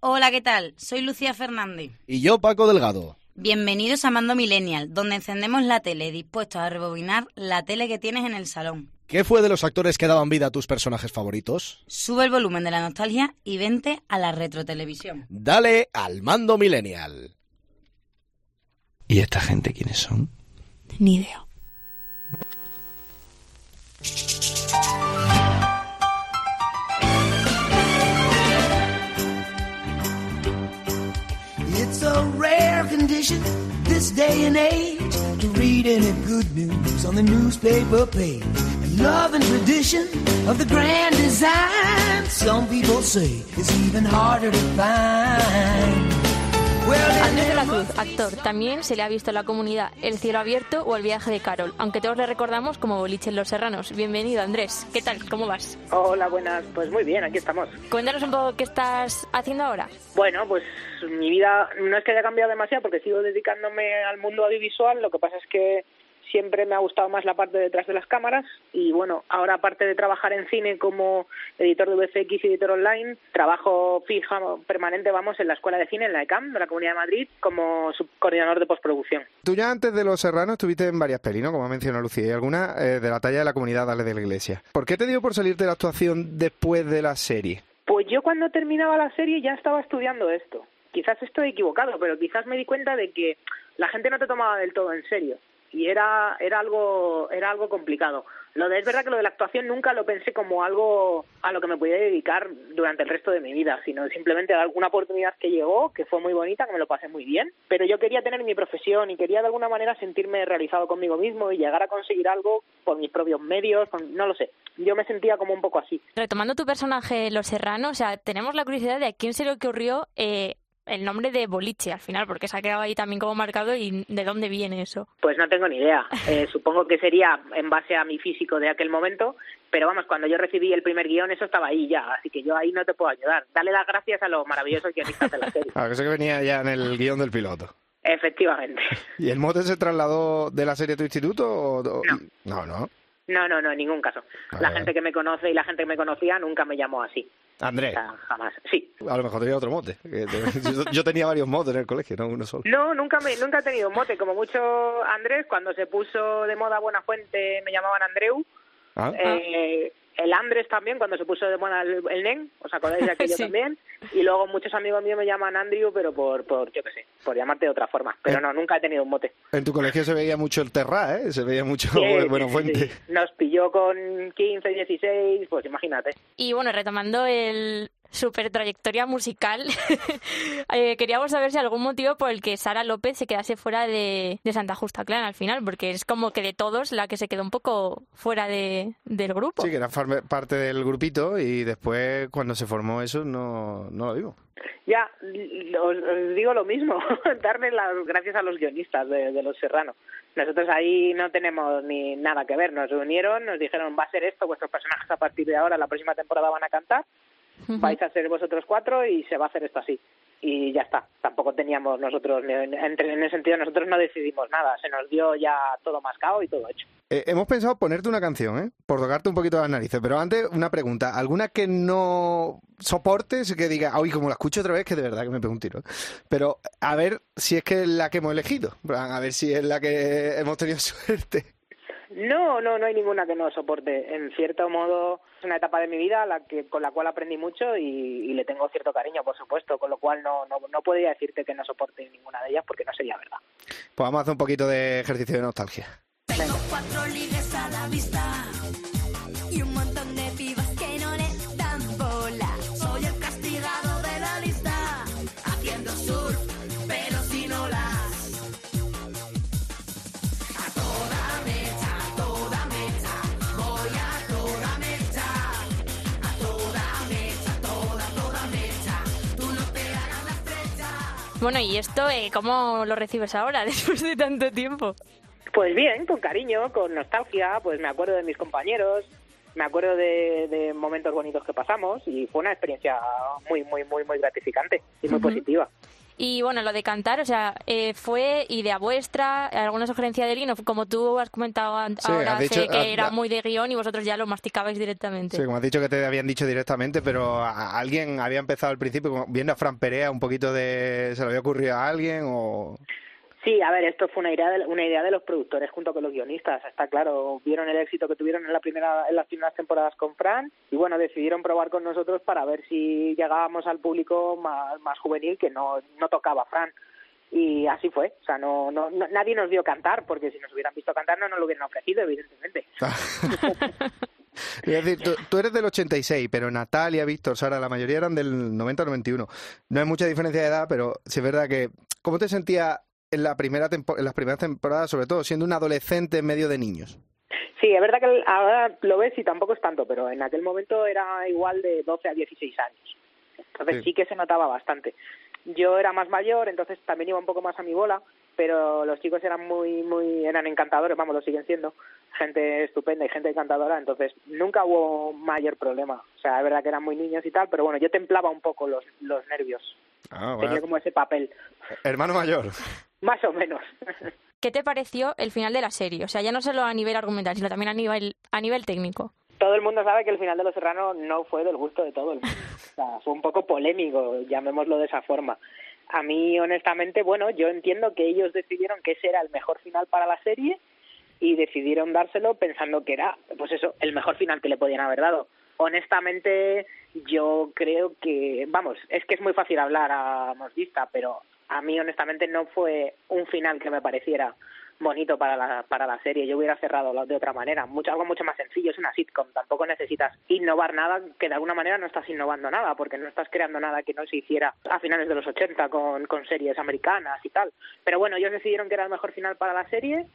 Hola, ¿qué tal? Soy Lucía Fernández. Y yo, Paco Delgado. Bienvenidos a Mando Millennial, donde encendemos la tele dispuestos a rebobinar la tele que tienes en el salón. ¿Qué fue de los actores que daban vida a tus personajes favoritos? Sube el volumen de la nostalgia y vente a la retrotelevisión. Dale al Mando Millennial. ¿Y esta gente quiénes son? Ni idea. This day and age to read any good news on the newspaper page. And love and tradition of the grand design, some people say is even harder to find. Andrés de la Cruz, actor, también se le ha visto en la comunidad El cielo abierto o El viaje de Carol, aunque todos le recordamos como Boliche en Los Serranos. Bienvenido, Andrés. ¿Qué tal? ¿Cómo vas? Hola, buenas. Pues muy bien, aquí estamos. Cuéntanos un poco qué estás haciendo ahora. Bueno, pues mi vida no es que haya cambiado demasiado porque sigo dedicándome al mundo audiovisual. Lo que pasa es que siempre me ha gustado más la parte detrás de las cámaras y bueno, ahora aparte de trabajar en cine como editor de VFX y editor online, trabajo fija, permanente, vamos, en la Escuela de Cine, en la ECAM, de la Comunidad de Madrid, como subcoordinador de postproducción. Tú ya antes de Los Serranos estuviste en varias pelis, ¿no? Como ha mencionado Lucía, y alguna eh, de la talla de la comunidad Dale de la Iglesia. ¿Por qué te dio por salirte de la actuación después de la serie? Pues yo cuando terminaba la serie ya estaba estudiando esto. Quizás estoy equivocado, pero quizás me di cuenta de que la gente no te tomaba del todo en serio y era era algo era algo complicado. Lo de, es verdad que lo de la actuación nunca lo pensé como algo a lo que me podía dedicar durante el resto de mi vida, sino simplemente alguna oportunidad que llegó, que fue muy bonita, que me lo pasé muy bien, pero yo quería tener mi profesión y quería de alguna manera sentirme realizado conmigo mismo y llegar a conseguir algo por mis propios medios, no lo sé. Yo me sentía como un poco así. Retomando tu personaje Los Serranos, o sea, tenemos la curiosidad de a quién se le ocurrió eh, el nombre de boliche al final, porque se ha quedado ahí también como marcado y de dónde viene eso. Pues no tengo ni idea. Eh, supongo que sería en base a mi físico de aquel momento, pero vamos, cuando yo recibí el primer guion eso estaba ahí ya, así que yo ahí no te puedo ayudar. Dale las gracias a los maravillosos guionistas de la serie. Ah, eso que venía ya en el guion del piloto. Efectivamente. ¿Y el mote se trasladó de la serie a tu instituto? O, o- No. no, no. No, no, no, en ningún caso. Ah, La gente que me conoce y la gente que me conocía nunca me llamó así. Andrés. O sea, jamás. Sí. A lo mejor tenía otro mote. yo, tenía varios motes en el colegio, no uno solo. No, nunca me, nunca he tenido un mote. Como mucho Andrés, cuando se puso de moda Buenafuente me llamaban Andreu. Ah. Eh, el Andrés también, cuando se puso de moda el, el Nen, ¿os acordáis de aquello Sí. también? Y luego muchos amigos míos me llaman Andrew, pero por, por yo qué sé, por llamarte de otra forma. Pero Eh. no, nunca he tenido un mote. En tu colegio se veía mucho el Terra, ¿eh? Se veía mucho Sí, el sí, sí. Nos pilló con 15, 16, pues imagínate. Y bueno, retomando el super trayectoria musical, eh, queríamos saber si algún motivo por el que Sara López se quedase fuera de, de Santa Justa Clan al final, porque es como que de todos la que se quedó un poco fuera de, del grupo. Sí, que era parte del grupito y después cuando se formó eso no, no lo digo. Ya, os digo lo mismo, darle las gracias a los guionistas de, de Los Serranos. Nosotros ahí no tenemos ni nada que ver. Nos reunieron, nos dijeron, va a ser esto, vuestros personajes a partir de ahora, la próxima temporada van a cantar, Vais a ser vosotros cuatro y se va a hacer esto así. Y ya está. Tampoco teníamos nosotros, en, ese sentido, nosotros no decidimos nada. Se nos dio ya todo mascado y todo hecho. Eh, hemos pensado ponerte una canción, ¿eh? Por tocarte un poquito las narices. Pero antes, una pregunta. ¿Alguna que no soportes y que diga, uy, como la escucho otra vez, que de verdad que me pego un tiro? Pero a ver si es que es la que hemos elegido. A ver si es la que hemos tenido suerte. No, no, no hay ninguna que no soporte. En cierto modo, es una etapa de mi vida la que, con la cual aprendí mucho y, y le tengo cierto cariño, por supuesto, con lo cual no, no, no podría decirte que no soporte ninguna de ellas porque no sería verdad. Pues vamos a hacer un poquito de ejercicio de nostalgia. Tengo cuatro ligues a la vista y un Bueno, ¿y esto eh, cómo lo recibes ahora, después de tanto tiempo? Pues bien, con cariño, con nostalgia, pues me acuerdo de mis compañeros, me acuerdo de, de momentos bonitos que pasamos y fue una experiencia muy, muy, muy, muy gratificante y muy positiva. Y bueno, lo de cantar, o sea, eh, ¿fue idea vuestra? ¿Alguna sugerencia de Lino? Como tú has comentado an- Sí, ahora, has dicho- sé que ah, era muy de guion y vosotros ya lo masticabais directamente. Sí, como has dicho que te habían dicho directamente, pero a- alguien había empezado al principio viendo a Fran Perea un poquito de... ¿Se le había ocurrido a alguien o...? Sí, a ver, esto fue una idea de, una idea de los productores junto con los guionistas, está claro. Vieron el éxito que tuvieron en la primera en las primeras temporadas con Fran y bueno, decidieron probar con nosotros para ver si llegábamos al público más, juvenil que no, tocaba Fran. Y así fue, o sea, no, no, no- nadie nos vio cantar, porque si nos hubieran visto cantar no nos lo hubieran ofrecido, evidentemente. Es decir, tú, tú eres del 86, pero Natalia, Víctor, Sara, la mayoría eran del 90-91. No hay mucha diferencia de edad, pero sí es verdad que... ¿Cómo te sentías en, la primera tempo- en las primeras temporadas, sobre todo siendo un adolescente en medio de niños? Sí, es verdad que ahora lo ves y tampoco es tanto, pero en aquel momento era igual de 12 a 16 años. Entonces Sí. sí, que se notaba bastante. Yo era más mayor, entonces también iba un poco más a mi bola, pero los chicos eran muy, muy, eran encantadores, vamos, lo siguen siendo. Gente estupenda y gente encantadora, entonces nunca hubo mayor problema. O sea, es verdad que eran muy niños y tal, pero bueno, yo templaba un poco los, los nervios. Ah, bueno. Tenía como ese papel, Hermano mayor. Más o menos. ¿Qué te pareció el final de la serie? O sea, ya no solo a nivel argumental, sino también a nivel, a nivel técnico. todo el mundo sabe que el final de Los Serranos no fue del gusto de todo el mundo. O sea, fue un poco polémico, llamémoslo de esa forma. A mí, honestamente, bueno, yo entiendo que ellos decidieron que ese era el mejor final para la serie y decidieron dárselo pensando que era, pues eso, el mejor final que le podían haber dado. Honestamente, yo creo que, vamos, es que es muy fácil hablar a nos vista, pero a mí, honestamente, no fue un final que me pareciera bonito para la, para la serie. Yo hubiera cerrado de otra manera. Mucho, algo mucho más sencillo. Es una sitcom. Tampoco necesitas innovar nada, que de alguna manera no estás innovando nada, porque no estás creando nada que no se hiciera a finales de los 80 con, con series americanas y tal. Pero bueno, ellos decidieron que era el mejor final para la serie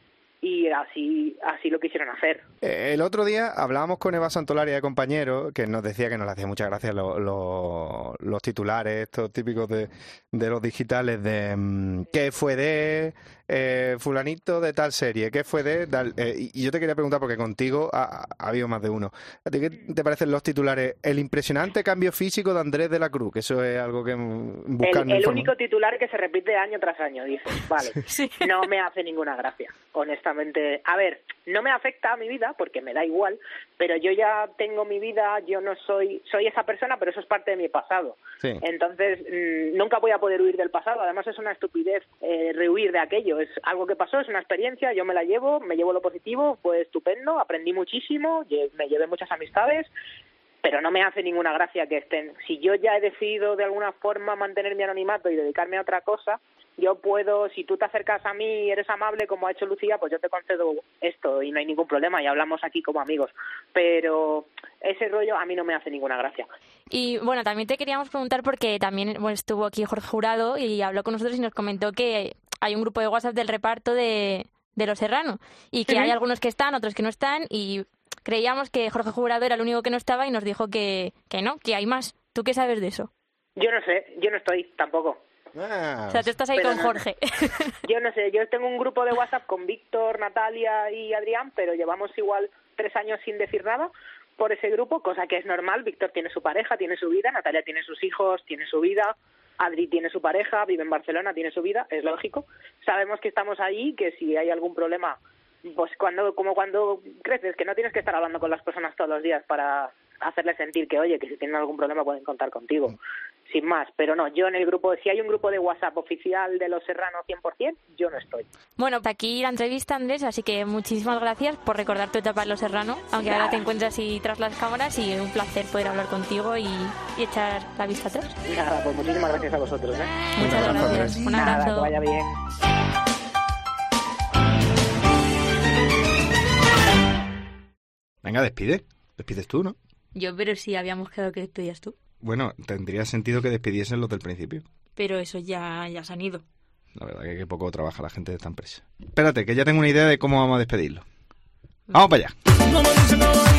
y así, así lo quisieron hacer. Eh, El otro día hablábamos con Eva Santolaria de compañero, que nos decía que nos le hacía muchas gracias lo- lo- los titulares, estos típicos de, de los digitales, de mm, qué fue de eh, fulanito de tal serie, qué fue de tal... eh, y yo te quería preguntar, porque contigo ha, ha habido más de uno. ¿A ti qué te parecen los titulares? El impresionante cambio físico de Andrés de la Cruz, que eso es algo que mm, El, único titular que se repite año tras año, dices, vale, no me hace ninguna gracia, honestamente. A ver, no me afecta a mi vida porque me da igual, pero yo ya tengo mi vida, yo no soy, soy esa persona, pero eso es parte de mi pasado. Sí. Entonces, mm, nunca voy a poder huir del pasado. Además, es una estupidez eh, rehuir de aquello. Es algo que pasó, es una experiencia, yo me la llevo, me llevo lo positivo, fue estupendo, aprendí muchísimo, me llevé muchas amistades, pero no me hace ninguna gracia que estén. Si yo ya he decidido de alguna forma mantener mi anonimato y dedicarme a otra cosa, yo puedo, si tú te acercas a mí y eres amable como ha hecho Lucía, pues yo te concedo esto y no hay ningún problema y hablamos aquí como amigos. Pero ese rollo a mí no me hace ninguna gracia. Y bueno, también te queríamos preguntar porque también bueno, estuvo aquí Jorge Jurado y habló con nosotros y nos comentó que hay un grupo de WhatsApp del reparto de, de Los Serrano y que hay algunos que están, otros que no están y creíamos que Jorge Jurado era el único que no estaba y nos dijo que, que no, que hay más. ¿Tú qué sabes de eso? Yo no sé, yo no estoy tampoco. Ah, O sea, tú estás ahí con no- Jorge. Yo no sé, yo tengo un grupo de WhatsApp con Víctor, Natalia y Adrián, pero llevamos igual tres años sin decir nada por ese grupo, cosa que es normal. Víctor tiene su pareja, tiene su vida, Natalia tiene sus hijos, tiene su vida, Adri tiene su pareja, vive en Barcelona, tiene su vida, es lógico. Sabemos que estamos ahí, que si hay algún problema, pues cuando, como cuando creces, que no tienes que estar hablando con las personas todos los días para hacerles sentir que, oye, que si tienen algún problema pueden contar contigo, sin más. Pero no, yo en el grupo, si hay un grupo de WhatsApp oficial de Los Serranos 100%, yo no estoy. Bueno, hasta aquí la entrevista, Andrés, así que muchísimas gracias por recordar tu etapa en Los Serrano, aunque ahora te encuentras ahí tras las cámaras y un placer poder hablar contigo y, y echar la vista atrás. Nada, pues muchísimas gracias a vosotros. ¿eh? Muchas abrazo, gracias. Andrés. Un Nada, abrazo. que vaya bien. Venga, despide. Despides tú, ¿no? Yo, pero sí, habíamos quedado que despedías tú. Bueno, tendría sentido que despidiesen los del principio. Pero eso ya, ya se han ido. La verdad que, que poco trabaja la gente de esta empresa. Espérate, que ya tengo una idea de cómo vamos a despedirlo. Vamos para allá.